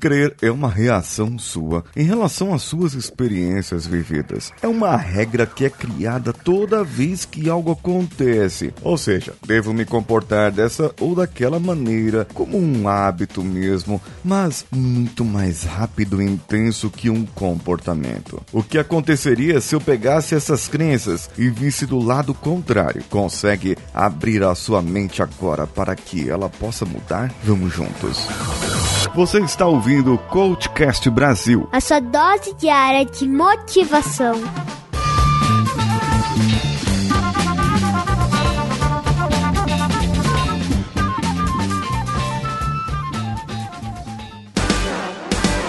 Crer é uma reação sua em relação às suas experiências vividas. É uma regra que é criada toda vez que algo acontece. Ou seja, devo me comportar dessa ou daquela maneira, como um hábito mesmo, mas muito mais rápido e intenso que um comportamento. O que aconteceria se eu pegasse essas crenças e visse do lado contrário? Consegue abrir a sua mente agora para que ela possa mudar? Vamos juntos. Você está ouvindo o Coachcast Brasil. A sua dose diária de motivação.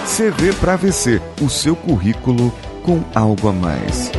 CV para VC, o seu currículo com algo a mais.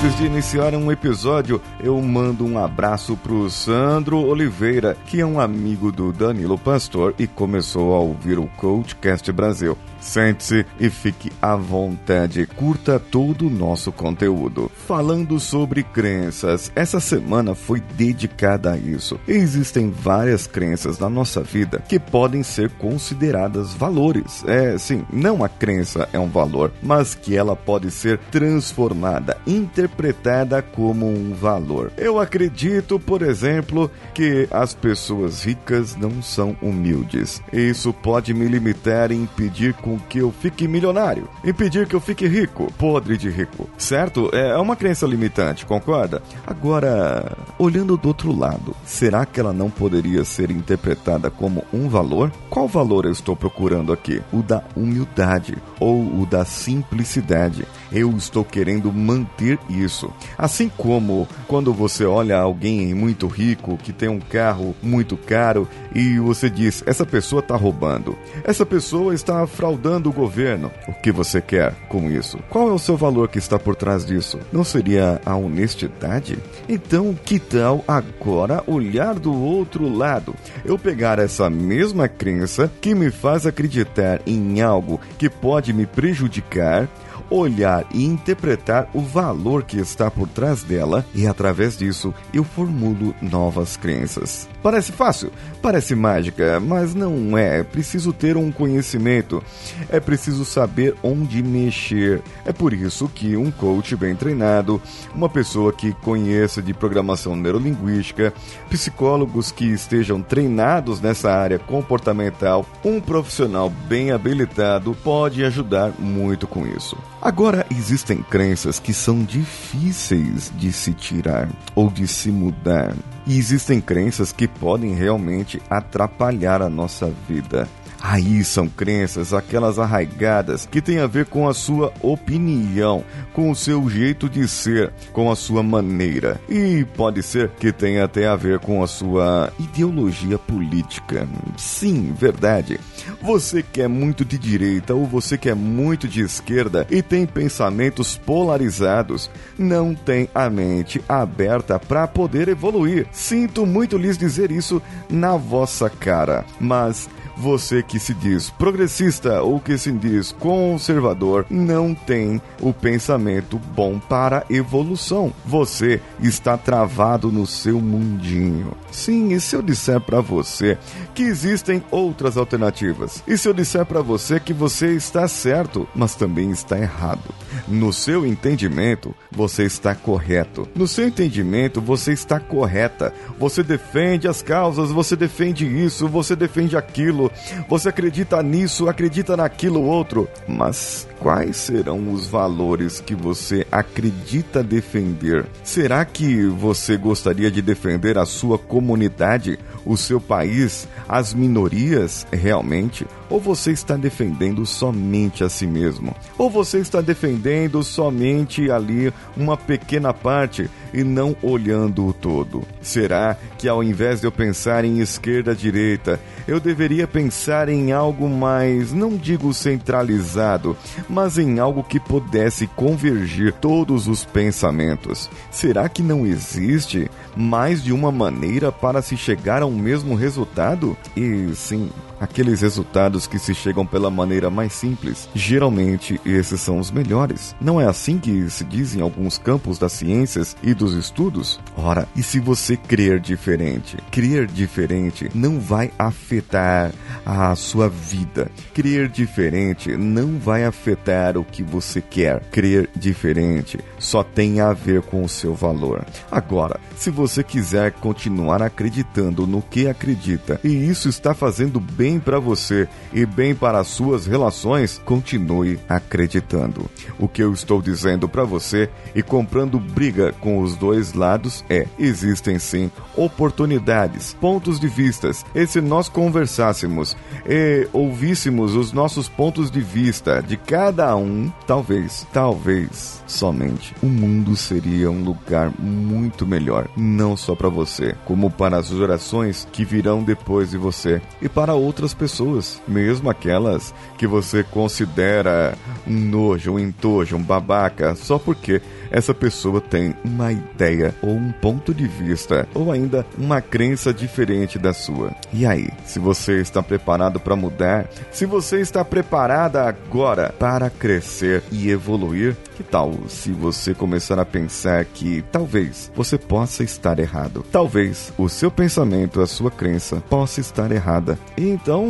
Antes de iniciar um episódio, eu mando um abraço pro Sandro Oliveira, que é um amigo do Danilo Pastor e começou a ouvir o Coachcast Brasil. Sente-se e fique à vontade. Curta todo o nosso conteúdo. Falando sobre crenças, essa semana foi dedicada a isso. Existem várias crenças na nossa vida que podem ser consideradas valores. É, sim, não a crença é um valor, mas que ela pode ser transformada, interpretada como um valor. Eu acredito, por exemplo, que as pessoas ricas não são humildes. Isso pode me limitar e impedir com que eu fique milionário, impedir que eu fique rico, podre de rico, certo? É uma crença limitante, concorda? Agora, olhando do outro lado, será que ela não poderia ser interpretada como um valor? Qual valor eu estou procurando aqui? O da humildade ou o da simplicidade? Eu estou querendo manter isso. Assim como quando você olha alguém muito rico que tem um carro muito caro e você diz: essa pessoa está roubando, essa pessoa está fraudando o governo. O que você quer com isso? Qual é o seu valor que está por trás disso? Não seria a honestidade? Então, que tal agora olhar do outro lado? Eu pegar essa mesma crença que me faz acreditar em algo que pode me prejudicar olhar e interpretar o valor que está por trás dela e através disso eu formulo novas crenças. Parece fácil, parece mágica, mas não é. É preciso ter um conhecimento, é preciso saber onde mexer. É por isso que um coach bem treinado, uma pessoa que conheça de programação neurolinguística, psicólogos que estejam treinados nessa área comportamental, um profissional bem habilitado pode ajudar muito com isso. Agora, existem crenças que são difíceis de se tirar ou de se mudar. E existem crenças que podem realmente atrapalhar a nossa vida. Aí são crenças, aquelas arraigadas que têm a ver com a sua opinião, com o seu jeito de ser, com a sua maneira. E pode ser que tenha até a ver com a sua ideologia política. Sim, verdade. Você que é muito de direita ou você que é muito de esquerda e tem pensamentos polarizados, não tem a mente aberta para poder evoluir. Sinto muito lhes dizer isso na vossa cara, mas você que se diz progressista ou que se diz conservador não tem o pensamento bom para evolução. Você está travado no seu mundinho. Sim, e se eu disser para você que existem outras alternativas? E se eu disser para você que você está certo, mas também está errado? No seu entendimento, você está correto. No seu entendimento, você está correta. Você defende as causas, você defende isso, você defende aquilo você acredita nisso, acredita naquilo outro, mas quais serão os valores que você acredita defender? Será que você gostaria de defender a sua comunidade, o seu país, as minorias realmente? Ou você está defendendo somente a si mesmo? Ou você está defendendo somente ali uma pequena parte e não olhando o todo? Será que ao invés de eu pensar em esquerda direita, eu deveria pensar em algo mais, não digo centralizado, mas em algo que pudesse convergir todos os pensamentos? Será que não existe mais de uma maneira para se chegar ao mesmo resultado? E sim, aqueles resultados que se chegam pela maneira mais simples. Geralmente, esses são os melhores. Não é assim que se diz em alguns campos das ciências e dos estudos? Ora, e se você crer diferente? Crer diferente não vai afetar a sua vida. Crer diferente não vai afetar o que você quer. Crer diferente só tem a ver com o seu valor. Agora, se você quiser continuar acreditando no que acredita e isso está fazendo bem para você e bem para as suas relações, continue acreditando. O que eu estou dizendo para você e comprando briga com os dois lados é: existem sim oportunidades, pontos de vistas. E se nós conversássemos e ouvíssemos os nossos pontos de vista de cada um, talvez, talvez, somente, o mundo seria um lugar muito melhor, não só para você, como para as gerações que virão depois de você e para outras pessoas, mesmo aquelas que você considera um nojo, um entojo, um babaca, só porque essa pessoa tem uma ideia ou um ponto de vista ou ainda uma crença diferente da sua. E aí, se você está preparado para mudar, se você está preparada agora para crescer e evoluir, que tal se você começar a pensar que talvez você possa estar errado? Talvez o seu pensamento, a sua crença possa estar errada. Então,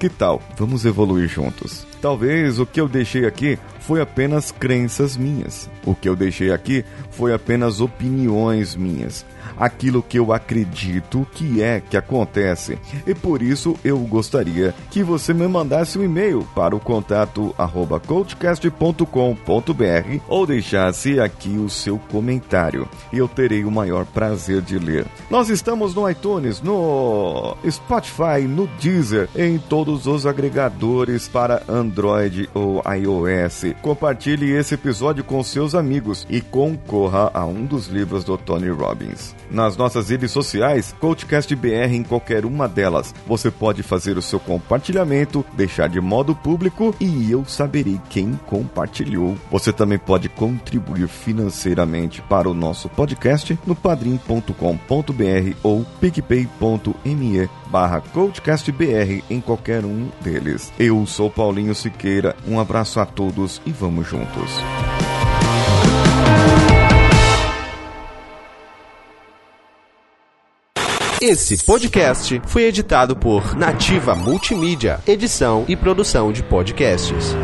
que tal? Vamos evoluir juntos. Talvez o que eu deixei aqui foi apenas crenças minhas. O que eu deixei aqui foi apenas opiniões minhas aquilo que eu acredito que é que acontece. E por isso eu gostaria que você me mandasse um e-mail para o contato arroba coachcast.com.br ou deixasse aqui o seu comentário. E eu terei o maior prazer de ler. Nós estamos no iTunes, no Spotify, no Deezer, em todos os agregadores para Android ou iOS. Compartilhe esse episódio com seus amigos e concorra a um dos livros do Tony Robbins nas nossas redes sociais, CoachCastBR em qualquer uma delas. Você pode fazer o seu compartilhamento, deixar de modo público e eu saberei quem compartilhou. Você também pode contribuir financeiramente para o nosso podcast no padrim.com.br ou picpay.me barra CoachCastBR em qualquer um deles. Eu sou Paulinho Siqueira, um abraço a todos e vamos juntos. Esse podcast foi editado por Nativa Multimídia, edição e produção de podcasts.